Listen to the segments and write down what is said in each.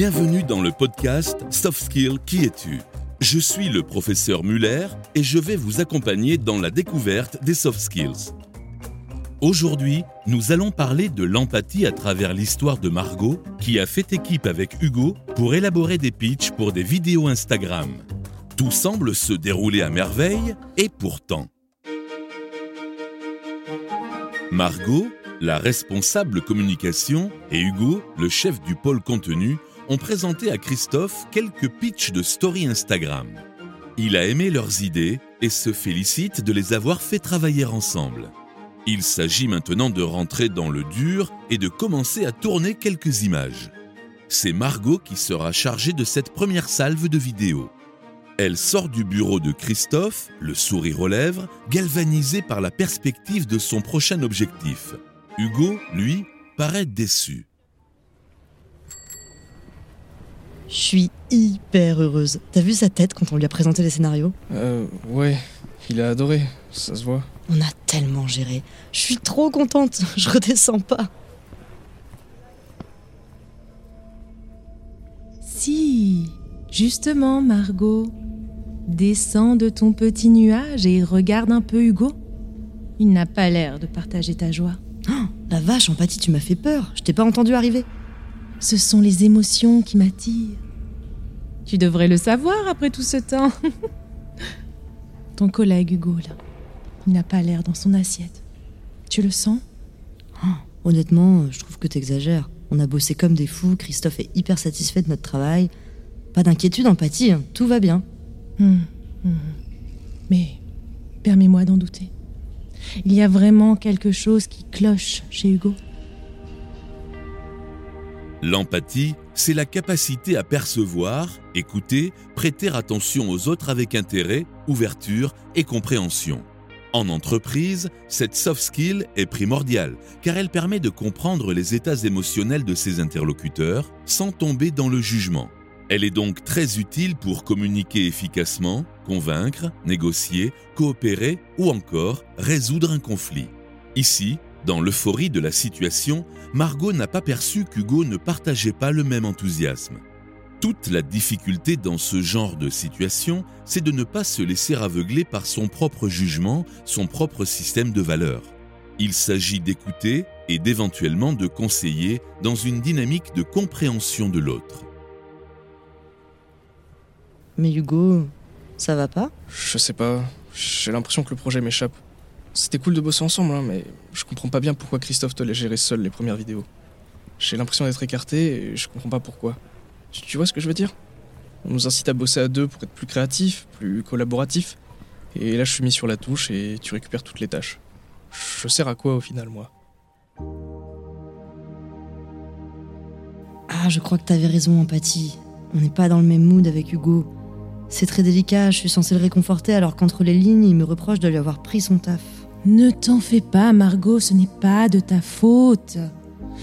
Bienvenue dans le podcast Soft Skill Qui es-tu? Je suis le professeur Muller et je vais vous accompagner dans la découverte des soft skills. Aujourd'hui, nous allons parler de l'empathie à travers l'histoire de Margot qui a fait équipe avec Hugo pour élaborer des pitchs pour des vidéos Instagram. Tout semble se dérouler à merveille et pourtant. Margot, la responsable communication, et Hugo, le chef du pôle contenu, ont présenté à Christophe quelques pitchs de story Instagram. Il a aimé leurs idées et se félicite de les avoir fait travailler ensemble. Il s'agit maintenant de rentrer dans le dur et de commencer à tourner quelques images. C'est Margot qui sera chargée de cette première salve de vidéos. Elle sort du bureau de Christophe, le sourire aux lèvres, galvanisé par la perspective de son prochain objectif. Hugo, lui, paraît déçu. Je suis hyper heureuse. T'as vu sa tête quand on lui a présenté les scénarios? Euh, ouais, il a adoré, ça se voit. On a tellement géré. Je suis trop contente. Je redescends pas. Si, justement, Margot. Descends de ton petit nuage et regarde un peu Hugo. Il n'a pas l'air de partager ta joie. Oh, la vache, empathie, tu m'as fait peur. Je t'ai pas entendu arriver. Ce sont les émotions qui m'attirent. Tu devrais le savoir après tout ce temps. Ton collègue Hugo, là, il n'a pas l'air dans son assiette. Tu le sens? Oh, honnêtement, je trouve que t'exagères. On a bossé comme des fous. Christophe est hyper satisfait de notre travail. Pas d'inquiétude, empathie. hein. Tout va bien. Hmm, hmm. Mais permets-moi d'en douter. Il y a vraiment quelque chose qui cloche chez Hugo? L'empathie, c'est la capacité à percevoir, écouter, prêter attention aux autres avec intérêt, ouverture et compréhension. En entreprise, cette soft skill est primordiale car elle permet de comprendre les états émotionnels de ses interlocuteurs sans tomber dans le jugement. Elle est donc très utile pour communiquer efficacement, convaincre, négocier, coopérer ou encore résoudre un conflit. Ici, dans l'euphorie de la situation, Margot n'a pas perçu qu'Hugo ne partageait pas le même enthousiasme. Toute la difficulté dans ce genre de situation, c'est de ne pas se laisser aveugler par son propre jugement, son propre système de valeurs. Il s'agit d'écouter et d'éventuellement de conseiller dans une dynamique de compréhension de l'autre. Mais Hugo, ça va pas? Je sais pas, j'ai l'impression que le projet m'échappe. C'était cool de bosser ensemble, hein, mais je comprends pas bien pourquoi Christophe te l'a géré seul les premières vidéos. J'ai l'impression d'être écarté et je comprends pas pourquoi. Tu, vois ce que je veux dire? On nous incite à bosser à deux pour être plus créatif, plus collaboratif. Et là, je suis mis sur la touche et tu récupères toutes les tâches. Je sers à quoi au final, moi? Ah, je crois que t'avais raison, empathie. On n'est pas dans le même mood avec Hugo. C'est très délicat, je suis censée le réconforter alors qu'entre les lignes, il me reproche de lui avoir pris son taf. Ne t'en fais pas, Margot, ce n'est pas de ta faute.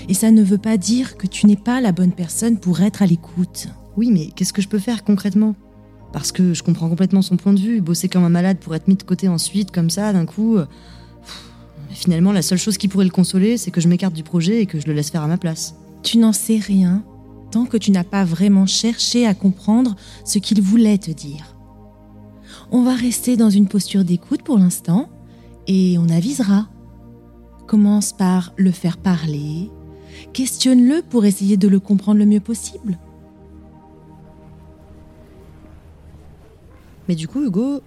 Et ça ne veut pas dire que tu n'es pas la bonne personne pour être à l'écoute. Oui, mais qu'est-ce que je peux faire concrètement? Parce que je comprends complètement son point de vue, bosser comme un malade pour être mis de côté ensuite, comme ça, d'un coup. euh, pff, Finalement, la seule chose qui pourrait le consoler, c'est que je m'écarte du projet et que je le laisse faire à ma place. Tu n'en sais rien tant que tu n'as pas vraiment cherché à comprendre ce qu'il voulait te dire. On va rester dans une posture d'écoute pour l'instant et on avisera. Commence par le faire parler, questionne-le pour essayer de le comprendre le mieux possible. Mais du coup, Hugo,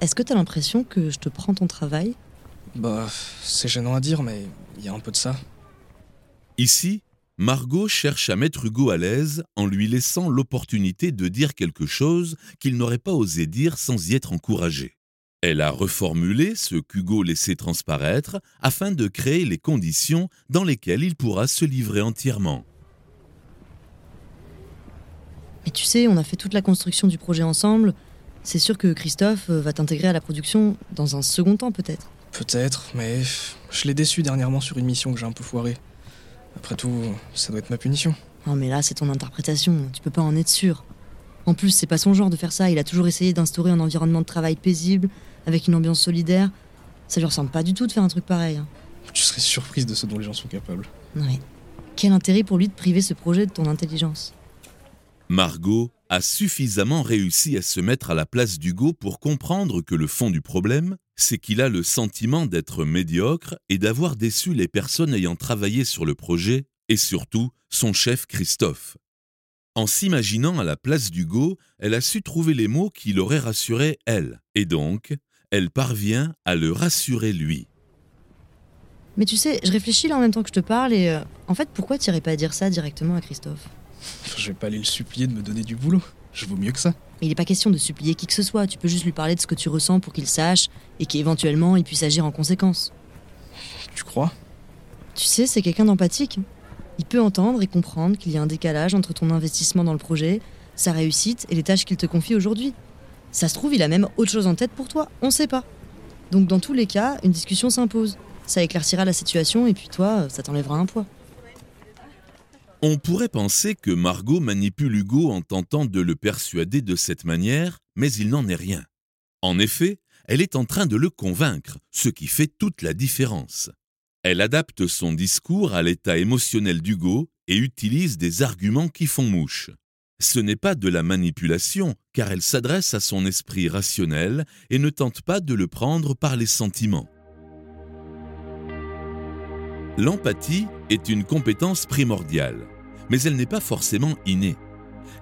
est-ce que t'as l'impression que je te prends ton travail? Bah, c'est gênant à dire, mais il y a un peu de ça. Ici, Margot cherche à mettre Hugo à l'aise en lui laissant l'opportunité de dire quelque chose qu'il n'aurait pas osé dire sans y être encouragé. Elle a reformulé ce qu'Hugo laissait transparaître afin de créer les conditions dans lesquelles il pourra se livrer entièrement. Mais tu sais, on a fait toute la construction du projet ensemble. C'est sûr que Christophe euh, va t'intégrer à la production dans un second temps, peut-être. Peut-être, mais je l'ai déçu dernièrement sur une mission que j'ai un peu foirée. Après tout, ça doit être ma punition. Non, mais là, c'est ton interprétation. Tu peux pas en être sûr. En plus, c'est pas son genre de faire ça. Il a toujours essayé d'instaurer un environnement de travail paisible, avec une ambiance solidaire. Ça lui ressemble pas du tout de faire un truc pareil. hein. Tu serais surprise de ce dont les gens sont capables. Ouais. Quel intérêt pour lui de priver ce projet de ton intelligence? Margot a suffisamment réussi à se mettre à la place d'Hugo pour comprendre que le fond du problème, c'est qu'il a le sentiment d'être médiocre et d'avoir déçu les personnes ayant travaillé sur le projet, et surtout son chef Christophe. En s'imaginant à la place d'Hugo, elle a su trouver les mots qui l'auraient rassuré elle, et donc, elle parvient à le rassurer lui. Mais tu sais, je réfléchis là en même temps que je te parle et euh, en fait, pourquoi t'irais pas dire ça directement à Christophe? Je vais pas aller le supplier de me donner du boulot. Je vaux mieux que ça. Mais il n'est pas question de supplier qui que ce soit, tu peux juste lui parler de ce que tu ressens pour qu'il sache et qu'éventuellement il puisse agir en conséquence. Tu crois? Tu sais, c'est quelqu'un d'empathique. Il peut entendre et comprendre qu'il y a un décalage entre ton investissement dans le projet, sa réussite et les tâches qu'il te confie aujourd'hui. Ça se trouve, il a même autre chose en tête pour toi, on sait pas. Donc dans tous les cas, une discussion s'impose. Ça éclaircira la situation et puis toi, ça t'enlèvera un poids. On pourrait penser que Margot manipule Hugo en tentant de le persuader de cette manière, mais il n'en est rien. En effet, elle est en train de le convaincre, ce qui fait toute la différence. Elle adapte son discours à l'état émotionnel d'Hugo et utilise des arguments qui font mouche. Ce n'est pas de la manipulation, car elle s'adresse à son esprit rationnel et ne tente pas de le prendre par les sentiments. L'empathie est une compétence primordiale, mais elle n'est pas forcément innée.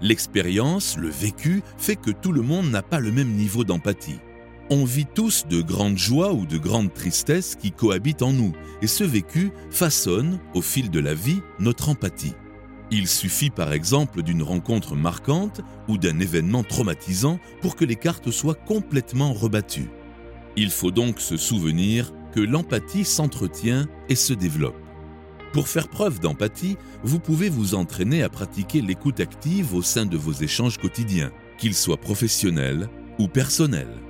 L'expérience, le vécu, fait que tout le monde n'a pas le même niveau d'empathie. On vit tous de grandes joies ou de grandes tristesses qui cohabitent en nous, et ce vécu façonne, au fil de la vie, notre empathie. Il suffit par exemple d'une rencontre marquante ou d'un événement traumatisant pour que les cartes soient complètement rebattues. Il faut donc se souvenir que l'empathie s'entretient et se développe. Pour faire preuve d'empathie, vous pouvez vous entraîner à pratiquer l'écoute active au sein de vos échanges quotidiens, qu'ils soient professionnels ou personnels.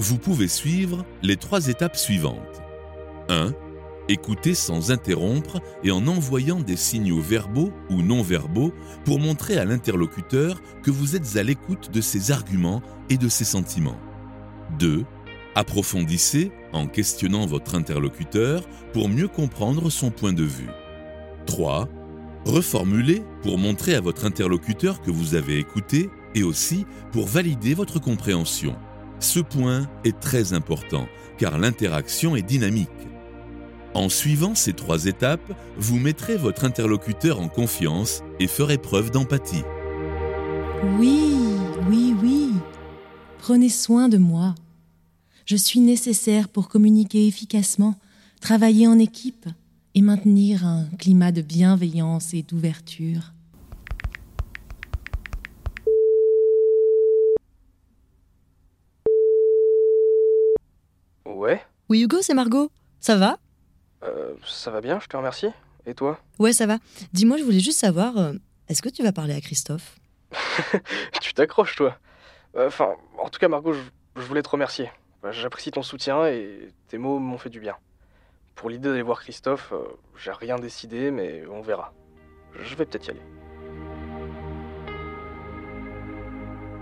Vous pouvez suivre les trois étapes suivantes. 1. Écouter sans interrompre et en envoyant des signaux verbaux ou non verbaux pour montrer à l'interlocuteur que vous êtes à l'écoute de ses arguments et de ses sentiments. 2. Approfondissez en questionnant votre interlocuteur pour mieux comprendre son point de vue. 3. Reformulez pour montrer à votre interlocuteur que vous avez écouté et aussi pour valider votre compréhension. Ce point est très important car l'interaction est dynamique. En suivant ces trois étapes, vous mettrez votre interlocuteur en confiance et ferez preuve d'empathie. Oui, oui, oui. Prenez soin de moi. Je suis nécessaire pour communiquer efficacement, travailler en équipe et maintenir un climat de bienveillance et d'ouverture. Ouais Oui, Hugo, c'est Margot. Ça va? Euh, Ça va bien, je te remercie. Et toi? Ouais, ça va. Dis-moi, je voulais juste savoir, euh, est-ce que tu vas parler à Christophe? Tu t'accroches, toi. Euh, Enfin, en tout cas, Margot, je, je voulais te remercier. Bah, J'apprécie ton soutien et tes mots m'ont fait du bien. Pour l'idée d'aller voir Christophe, euh, j'ai rien décidé, mais on verra. Je vais peut-être y aller.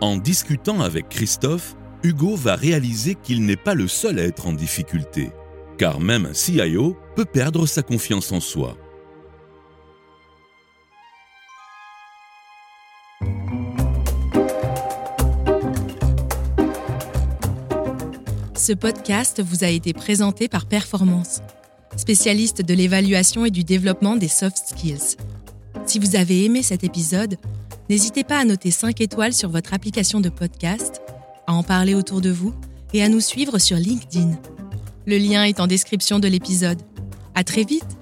En discutant avec Christophe, Hugo va réaliser qu'il n'est pas le seul à être en difficulté, car même un CIO peut perdre sa confiance en soi. Ce podcast vous a été présenté par Performance, spécialiste de l'évaluation et du développement des soft skills. Si vous avez aimé cet épisode, n'hésitez pas à noter 5 étoiles sur votre application de podcast, à en parler autour de vous et à nous suivre sur LinkedIn. Le lien est en description de l'épisode. À très vite